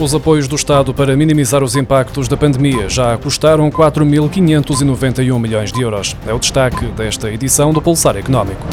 Os apoios do Estado para minimizar os impactos da pandemia já custaram 4.591 milhões de euros. É o destaque desta edição do Pulsar Económico.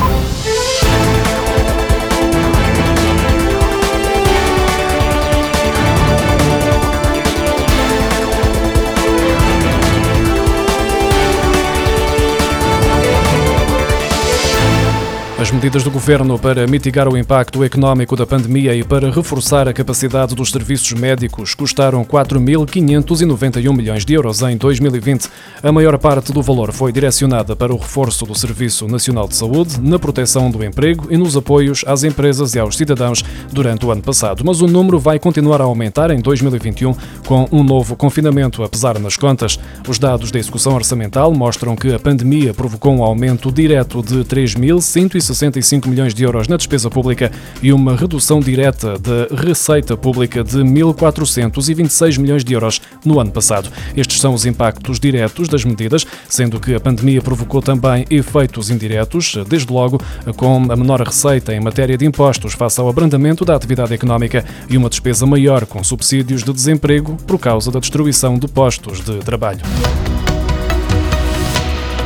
As medidas do governo para mitigar o impacto económico da pandemia e para reforçar a capacidade dos serviços médicos custaram 4.591 milhões de euros em 2020. A maior parte do valor foi direcionada para o reforço do Serviço Nacional de Saúde, na proteção do emprego e nos apoios às empresas e aos cidadãos durante o ano passado. Mas o número vai continuar a aumentar em 2021 com um novo confinamento a pesar nas contas. Os dados da execução orçamental mostram que a pandemia provocou um aumento direto de 3.160 65 milhões de euros na despesa pública e uma redução direta da receita pública de 1.426 milhões de euros no ano passado. Estes são os impactos diretos das medidas, sendo que a pandemia provocou também efeitos indiretos, desde logo com a menor receita em matéria de impostos face ao abrandamento da atividade económica e uma despesa maior com subsídios de desemprego por causa da destruição de postos de trabalho.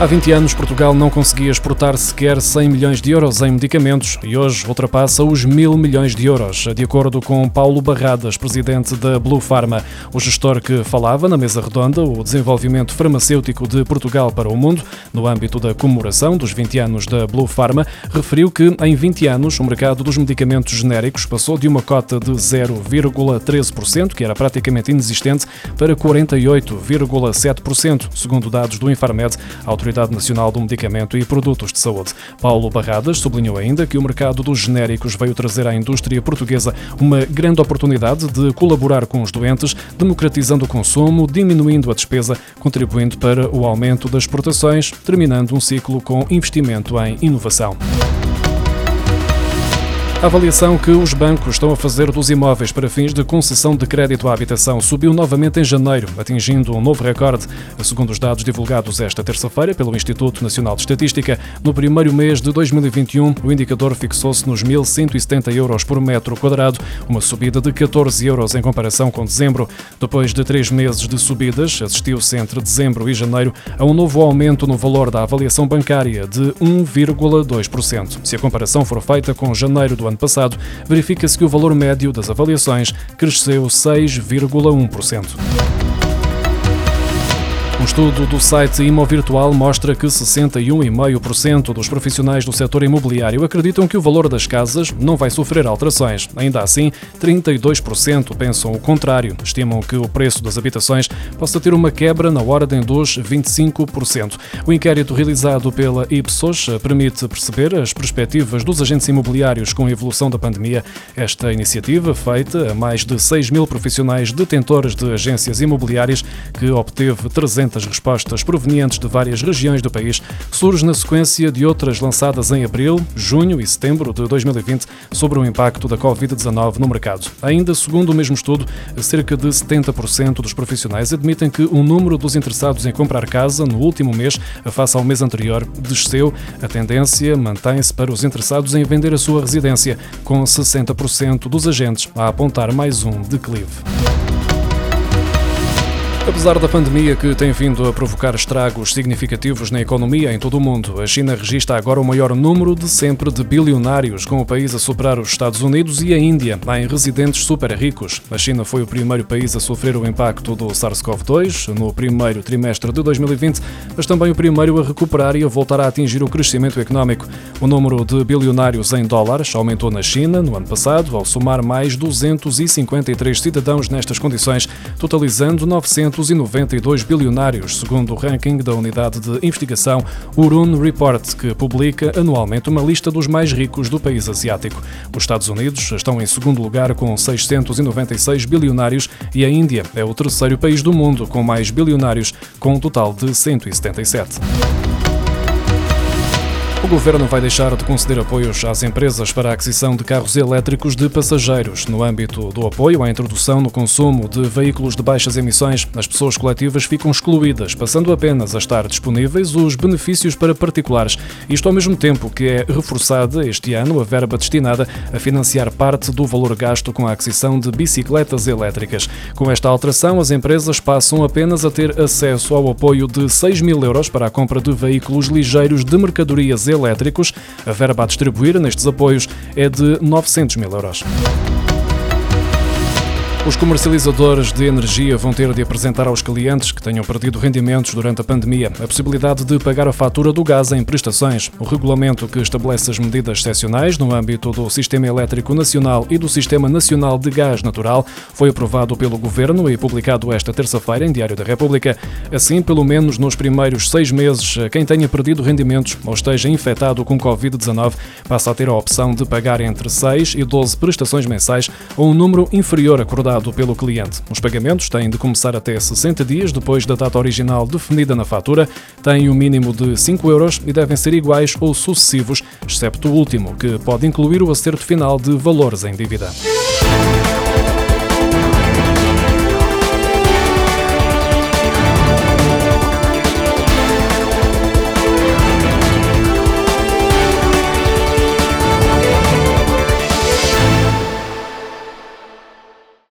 Há 20 anos, Portugal não conseguia exportar sequer 100 milhões de euros em medicamentos e hoje ultrapassa os mil milhões de euros, de acordo com Paulo Barradas, presidente da Blue Pharma. O gestor que falava na mesa redonda o desenvolvimento farmacêutico de Portugal para o mundo, no âmbito da comemoração dos 20 anos da Blue Pharma, referiu que em 20 anos o mercado dos medicamentos genéricos passou de uma cota de 0,13%, que era praticamente inexistente, para 48,7%, segundo dados do Infarmed, autoridade Autoridade Nacional do Medicamento e Produtos de Saúde. Paulo Barradas sublinhou ainda que o mercado dos genéricos veio trazer à indústria portuguesa uma grande oportunidade de colaborar com os doentes, democratizando o consumo, diminuindo a despesa, contribuindo para o aumento das exportações, terminando um ciclo com investimento em inovação. A avaliação que os bancos estão a fazer dos imóveis para fins de concessão de crédito à habitação subiu novamente em janeiro, atingindo um novo recorde. Segundo os dados divulgados esta terça-feira pelo Instituto Nacional de Estatística, no primeiro mês de 2021, o indicador fixou-se nos 1.170 euros por metro quadrado, uma subida de 14 euros em comparação com dezembro. Depois de três meses de subidas, assistiu-se entre dezembro e janeiro a um novo aumento no valor da avaliação bancária de 1,2%. Se a comparação for feita com janeiro do ano passado, verifica-se que o valor médio das avaliações cresceu 6,1%. Um estudo do site Imovirtual mostra que 61,5% dos profissionais do setor imobiliário acreditam que o valor das casas não vai sofrer alterações. Ainda assim, 32% pensam o contrário. Estimam que o preço das habitações possa ter uma quebra na ordem dos 25%. O inquérito realizado pela Ipsos permite perceber as perspectivas dos agentes imobiliários com a evolução da pandemia. Esta iniciativa, feita a mais de 6 mil profissionais detentores de agências imobiliárias, que obteve 300 200 respostas provenientes de várias regiões do país, surge na sequência de outras lançadas em abril, junho e setembro de 2020 sobre o impacto da Covid-19 no mercado. Ainda segundo o mesmo estudo, cerca de 70% dos profissionais admitem que o número dos interessados em comprar casa no último mês, face ao mês anterior, desceu. A tendência mantém-se para os interessados em vender a sua residência, com 60% dos agentes a apontar mais um declive. Apesar da pandemia que tem vindo a provocar estragos significativos na economia em todo o mundo, a China registra agora o maior número de sempre de bilionários, com o país a superar os Estados Unidos e a Índia em residentes super ricos. A China foi o primeiro país a sofrer o impacto do SARS-CoV-2 no primeiro trimestre de 2020, mas também o primeiro a recuperar e a voltar a atingir o crescimento económico. O número de bilionários em dólares aumentou na China no ano passado, ao somar mais 253 cidadãos nestas condições, totalizando 900 292 bilionários, segundo o ranking da unidade de investigação Urun Report, que publica anualmente uma lista dos mais ricos do país asiático. Os Estados Unidos estão em segundo lugar com 696 bilionários e a Índia é o terceiro país do mundo com mais bilionários, com um total de 177. Governo vai deixar de conceder apoios às empresas para a aquisição de carros elétricos de passageiros. No âmbito do apoio à introdução no consumo de veículos de baixas emissões, as pessoas coletivas ficam excluídas, passando apenas a estar disponíveis os benefícios para particulares. Isto ao mesmo tempo que é reforçada este ano a verba destinada a financiar parte do valor gasto com a aquisição de bicicletas elétricas. Com esta alteração, as empresas passam apenas a ter acesso ao apoio de 6 mil euros para a compra de veículos ligeiros de mercadorias elétricos. A verba a distribuir nestes apoios é de 900 mil euros. Os comercializadores de energia vão ter de apresentar aos clientes que tenham perdido rendimentos durante a pandemia a possibilidade de pagar a fatura do gás em prestações. O regulamento que estabelece as medidas excepcionais no âmbito do Sistema Elétrico Nacional e do Sistema Nacional de Gás Natural foi aprovado pelo Governo e publicado esta terça-feira em Diário da República. Assim, pelo menos nos primeiros seis meses, quem tenha perdido rendimentos ou esteja infectado com Covid-19 passa a ter a opção de pagar entre 6 e 12 prestações mensais ou um número inferior acordado dado pelo cliente. Os pagamentos têm de começar até 60 dias depois da data original definida na fatura, têm um mínimo de 5 euros e devem ser iguais ou sucessivos, excepto o último, que pode incluir o acerto final de valores em dívida.